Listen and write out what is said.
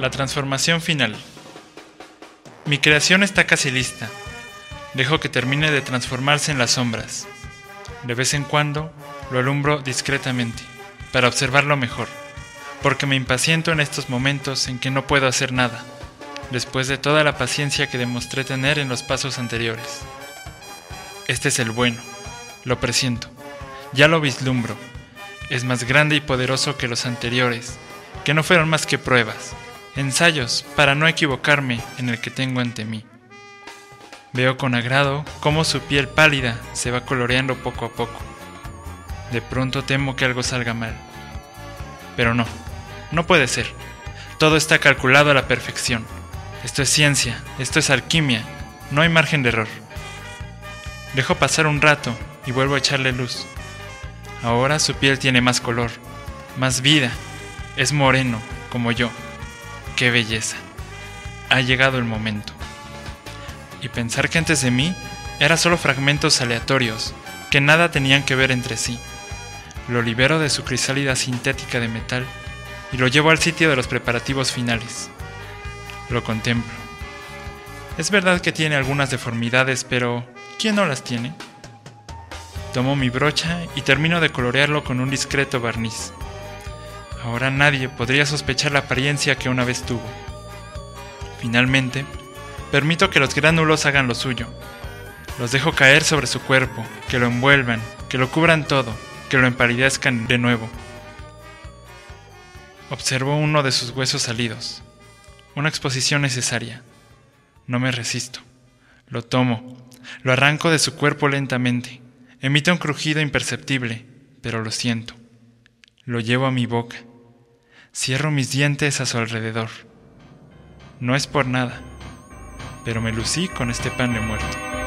La transformación final. Mi creación está casi lista. Dejo que termine de transformarse en las sombras. De vez en cuando lo alumbro discretamente, para observarlo mejor, porque me impaciento en estos momentos en que no puedo hacer nada, después de toda la paciencia que demostré tener en los pasos anteriores. Este es el bueno, lo presiento, ya lo vislumbro, es más grande y poderoso que los anteriores, que no fueron más que pruebas, ensayos para no equivocarme en el que tengo ante mí. Veo con agrado cómo su piel pálida se va coloreando poco a poco. De pronto temo que algo salga mal. Pero no, no puede ser. Todo está calculado a la perfección. Esto es ciencia, esto es alquimia, no hay margen de error. Dejo pasar un rato y vuelvo a echarle luz. Ahora su piel tiene más color, más vida, es moreno, como yo. ¡Qué belleza! Ha llegado el momento. Y pensar que antes de mí eran solo fragmentos aleatorios, que nada tenían que ver entre sí. Lo libero de su crisálida sintética de metal y lo llevo al sitio de los preparativos finales. Lo contemplo. Es verdad que tiene algunas deformidades, pero ¿quién no las tiene? Tomo mi brocha y termino de colorearlo con un discreto barniz. Ahora nadie podría sospechar la apariencia que una vez tuvo. Finalmente, permito que los gránulos hagan lo suyo. Los dejo caer sobre su cuerpo, que lo envuelvan, que lo cubran todo, que lo empalidezcan de nuevo. Observo uno de sus huesos salidos. Una exposición necesaria. No me resisto. Lo tomo, lo arranco de su cuerpo lentamente Emite un crujido imperceptible, pero lo siento. Lo llevo a mi boca. Cierro mis dientes a su alrededor. No es por nada, pero me lucí con este pan de muerto.